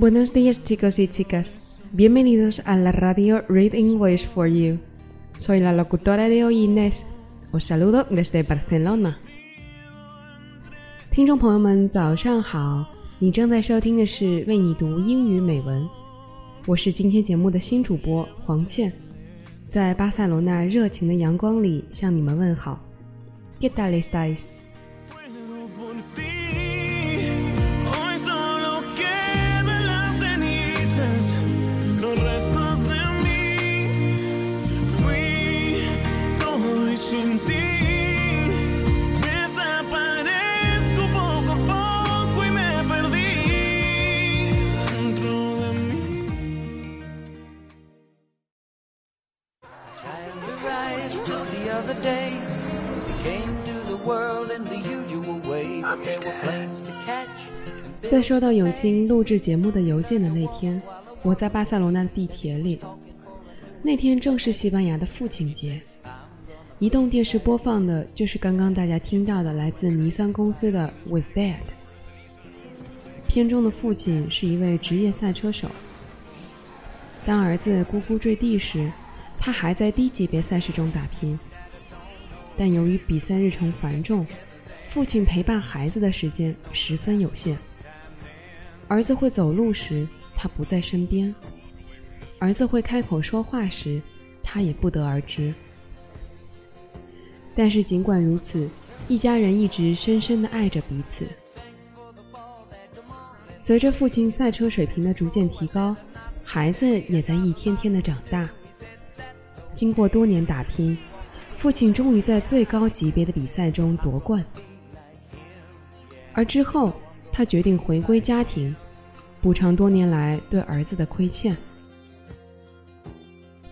Buenos días chicos y chicas, bienvenidos a la radio Read English for You. Soy la locutora de hoy Inés, os saludo desde Barcelona. 听众朋友们，早上好！你正在收听的是为你读英语美文，我是今天节目的新主播黄倩，在巴塞罗那热情的阳光里向你们问好。¿Qué tal estáis？ 在收到永清录制节目的邮件的那天，我在巴塞罗那的地铁里。那天正是西班牙的父亲节，移动电视播放的就是刚刚大家听到的来自尼桑公司的《With Dad》。片中的父亲是一位职业赛车手。当儿子咕咕坠地时，他还在低级别赛事中打拼。但由于比赛日程繁重，父亲陪伴孩子的时间十分有限。儿子会走路时，他不在身边；儿子会开口说话时，他也不得而知。但是尽管如此，一家人一直深深的爱着彼此。随着父亲赛车水平的逐渐提高，孩子也在一天天的长大。经过多年打拼，父亲终于在最高级别的比赛中夺冠。而之后，他决定回归家庭，补偿多年来对儿子的亏欠。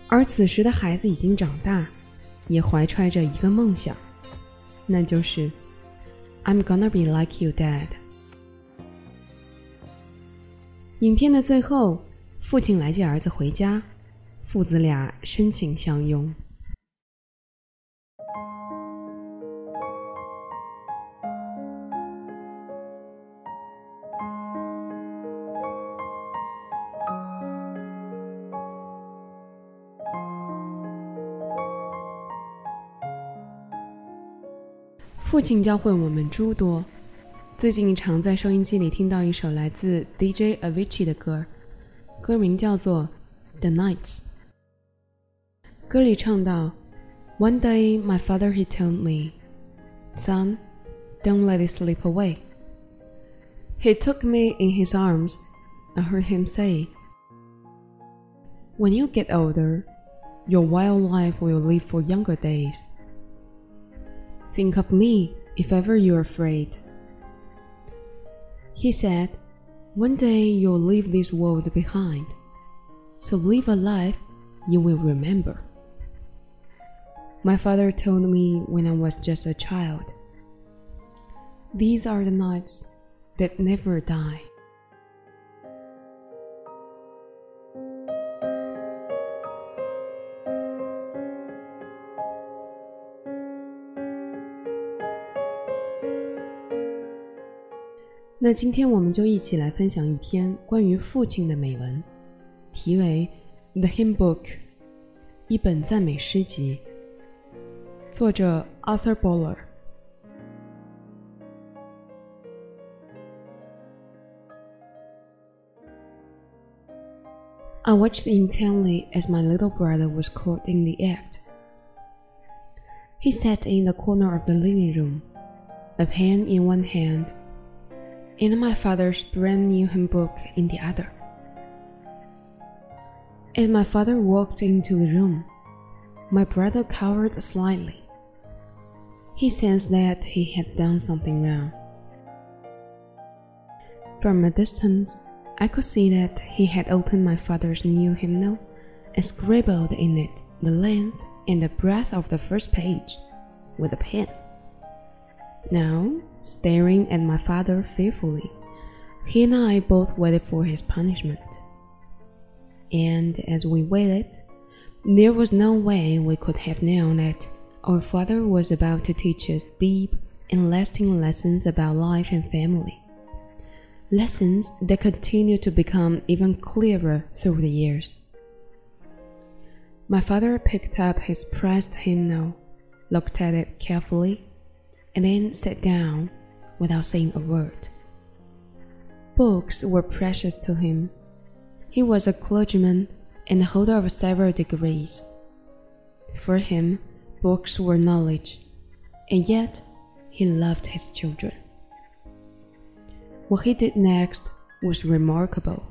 而此时的孩子已经长大，也怀揣着一个梦想，那就是 "I'm gonna be like you, Dad"。影片的最后，父亲来接儿子回家，父子俩深情相拥。父亲教会我们诸多。最近常在收音机里听到一首来自 DJ Avicii 的歌，歌名叫做《The Nights》。歌里唱到：“One day my father he told me, son, don't let it slip away. He took me in his arms. I heard him say, When you get older, your wild life will live for younger days. Think of me if ever you're afraid. He said, One day you'll leave this world behind, so live a life you will remember. My father told me when I was just a child. These are the nights that never die. 那今天我们就一起来分享一篇关于父亲的美文，题为《The Hymn Book》，一本赞美诗集。 作者 Arthur Boller。I watched intently as my little brother was caught in the act. He sat in the corner of the living room, a pen in one hand, and my father's brand new hymn book in the other. As my father walked into the room, my brother cowered slightly. He sensed that he had done something wrong. From a distance, I could see that he had opened my father's new hymnal and scribbled in it the length and the breadth of the first page with a pen. Now, staring at my father fearfully, he and I both waited for his punishment. And as we waited, there was no way we could have known that our father was about to teach us deep and lasting lessons about life and family. Lessons that continue to become even clearer through the years. My father picked up his pressed hymnal, looked at it carefully, and then sat down without saying a word. Books were precious to him. He was a clergyman and the holder of several degrees. For him, books were knowledge, and yet he loved his children. What he did next was remarkable.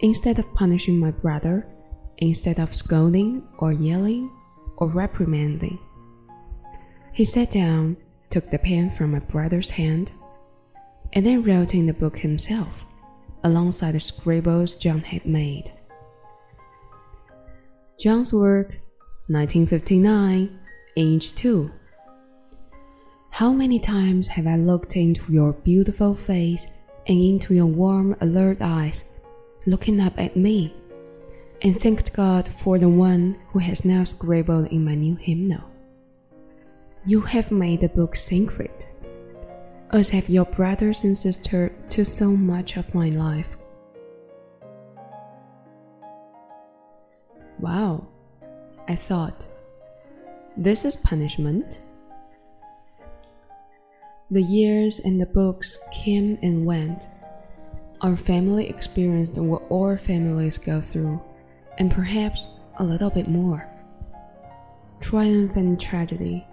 Instead of punishing my brother, instead of scolding or yelling or reprimanding, he sat down, took the pen from my brother's hand, and then wrote in the book himself, alongside the scribbles John had made. John's work, 1959, age 2. How many times have I looked into your beautiful face and into your warm, alert eyes, looking up at me, and thanked God for the one who has now scribbled in my new hymnal. You have made the book sacred, as have your brothers and sisters to so much of my life. Wow, I thought, this is punishment. The years and the books came and went. Our family experienced what all families go through, and perhaps a little bit more. Triumph and tragedy,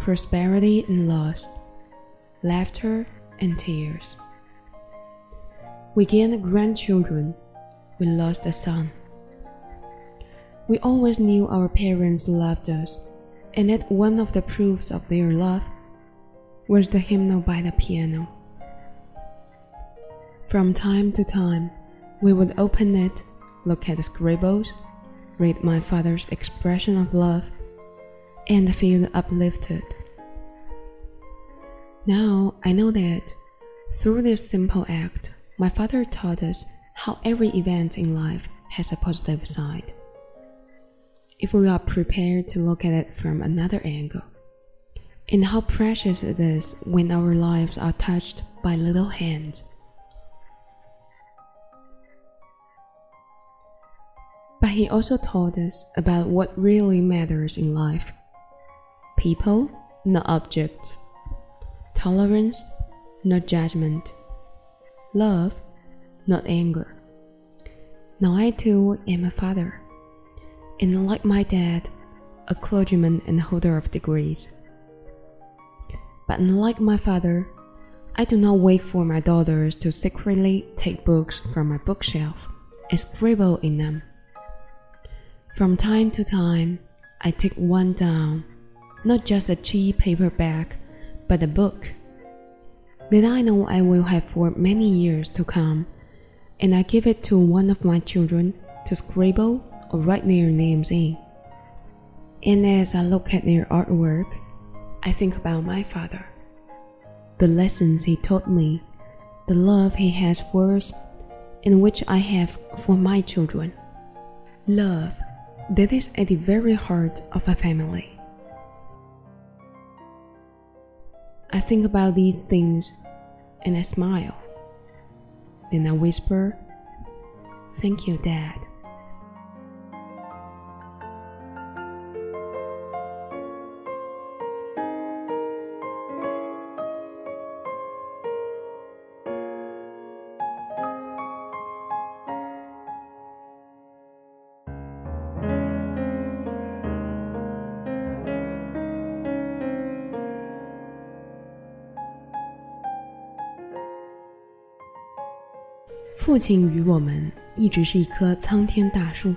prosperity and loss, laughter and tears. We gained grandchildren, we lost a son. We always knew our parents loved us, and that one of the proofs of their love was the hymnal by the piano. From time to time, we would open it, look at the scribbles, read my father's expression of love, and feel uplifted. Now I know that through this simple act, my father taught us how every event in life has a positive side if we are prepared to look at it from another angle. And how precious it is when our lives are touched by little hands. But he also taught us about what really matters in life people, not objects, tolerance, not judgment, love, not anger. Now I too am a father and like my dad, a clergyman and holder of degrees. But unlike my father, I do not wait for my daughters to secretly take books from my bookshelf and scribble in them. From time to time, I take one down, not just a cheap paperback, but a book that I know I will have for many years to come, and I give it to one of my children to scribble or write their names in. And as I look at their artwork, I think about my father. The lessons he taught me, the love he has for us, and which I have for my children. Love that is at the very heart of a family. I think about these things and I smile. Then I whisper, Thank you, Dad. 父亲与我们一直是一棵苍天大树，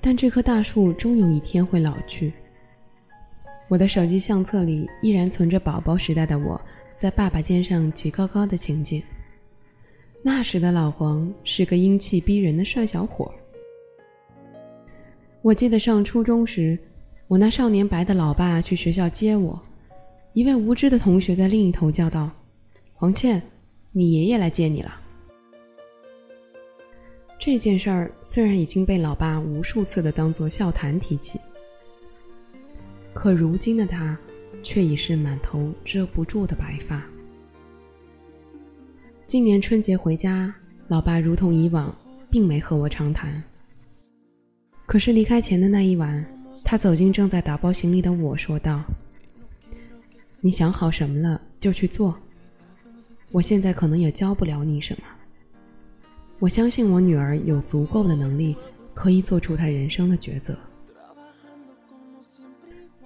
但这棵大树终有一天会老去。我的手机相册里依然存着宝宝时代的我在爸爸肩上举高高的情景。那时的老黄是个英气逼人的帅小伙。我记得上初中时，我那少年白的老爸去学校接我，一位无知的同学在另一头叫道：“黄倩，你爷爷来接你了。”这件事儿虽然已经被老爸无数次的当作笑谈提起，可如今的他，却已是满头遮不住的白发。今年春节回家，老爸如同以往，并没和我长谈。可是离开前的那一晚，他走进正在打包行李的我说道：“你想好什么了就去做。我现在可能也教不了你什么。我相信我女儿有足够的能力，可以做出她人生的抉择。”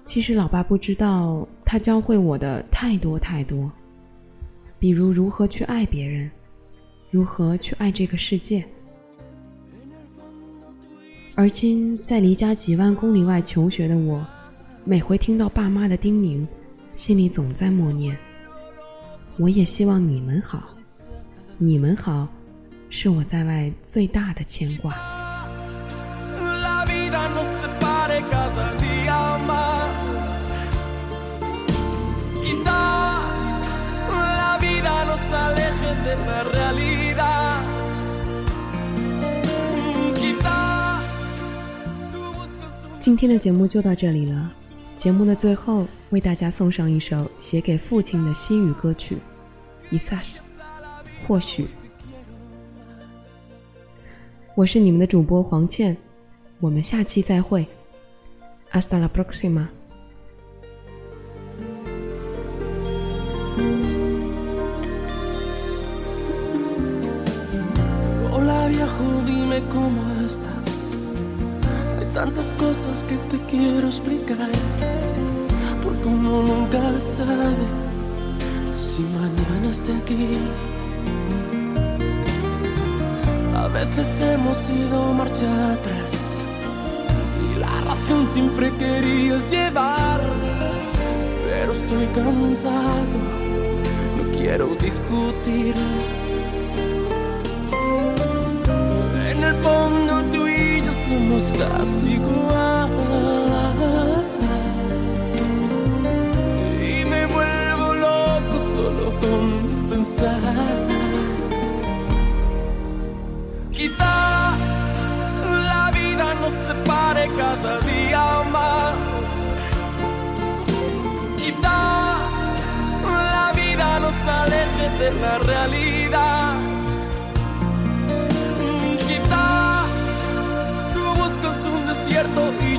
其实老爸不知道，他教会我的太多太多，比如如何去爱别人，如何去爱这个世界。而今在离家几万公里外求学的我，每回听到爸妈的叮咛，心里总在默念：我也希望你们好，你们好，是我在外最大的牵挂。今天的节目就到这里了。节目的最后，为大家送上一首写给父亲的心语歌曲《Ifas》，或许。我是你们的主播黄倩我们下期再会 asta la broxima veces hemos ido marcha atrás. Y la razón siempre querías llevar. Pero estoy cansado, no quiero discutir. En el fondo tú y yo somos casi igual. Y me vuelvo loco solo con pensar. de la realidad. Mm, quizás tú buscas un desierto y